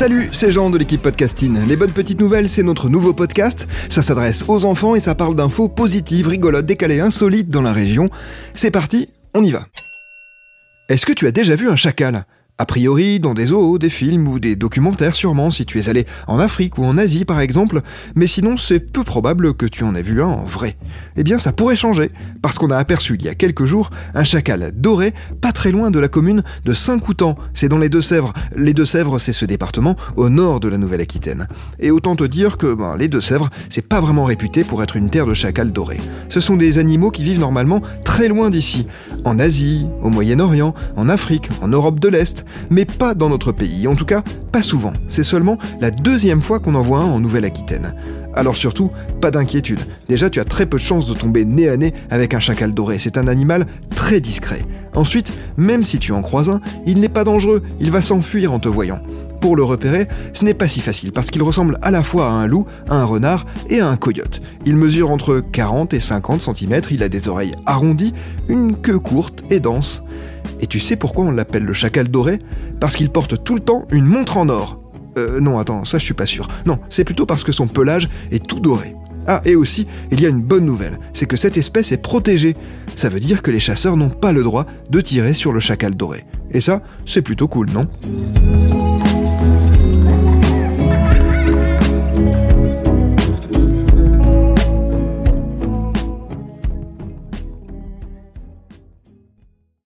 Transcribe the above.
Salut, c'est Jean de l'équipe Podcasting. Les bonnes petites nouvelles, c'est notre nouveau podcast. Ça s'adresse aux enfants et ça parle d'infos positives, rigolotes, décalées, insolites dans la région. C'est parti, on y va. Est-ce que tu as déjà vu un chacal? A priori, dans des zoos, des films ou des documentaires sûrement, si tu es allé en Afrique ou en Asie par exemple, mais sinon c'est peu probable que tu en aies vu un en vrai. Eh bien ça pourrait changer, parce qu'on a aperçu il y a quelques jours un chacal doré pas très loin de la commune de Saint-Coutan, c'est dans les Deux-Sèvres. Les Deux-Sèvres c'est ce département au nord de la Nouvelle-Aquitaine. Et autant te dire que ben, les Deux-Sèvres c'est pas vraiment réputé pour être une terre de chacal doré. Ce sont des animaux qui vivent normalement très loin d'ici, en Asie, au Moyen-Orient, en Afrique, en Europe de l'Est, mais pas dans notre pays, en tout cas pas souvent. C'est seulement la deuxième fois qu'on en voit un en Nouvelle-Aquitaine. Alors surtout, pas d'inquiétude. Déjà, tu as très peu de chances de tomber nez à nez avec un chacal doré. C'est un animal très discret. Ensuite, même si tu en croises un, il n'est pas dangereux. Il va s'enfuir en te voyant. Pour le repérer, ce n'est pas si facile parce qu'il ressemble à la fois à un loup, à un renard et à un coyote. Il mesure entre 40 et 50 cm, il a des oreilles arrondies, une queue courte et dense. Et tu sais pourquoi on l'appelle le chacal doré? Parce qu'il porte tout le temps une montre en or. Euh, non, attends, ça je suis pas sûr. Non, c'est plutôt parce que son pelage est tout doré. Ah, et aussi, il y a une bonne nouvelle, c'est que cette espèce est protégée. Ça veut dire que les chasseurs n'ont pas le droit de tirer sur le chacal doré. Et ça, c'est plutôt cool, non?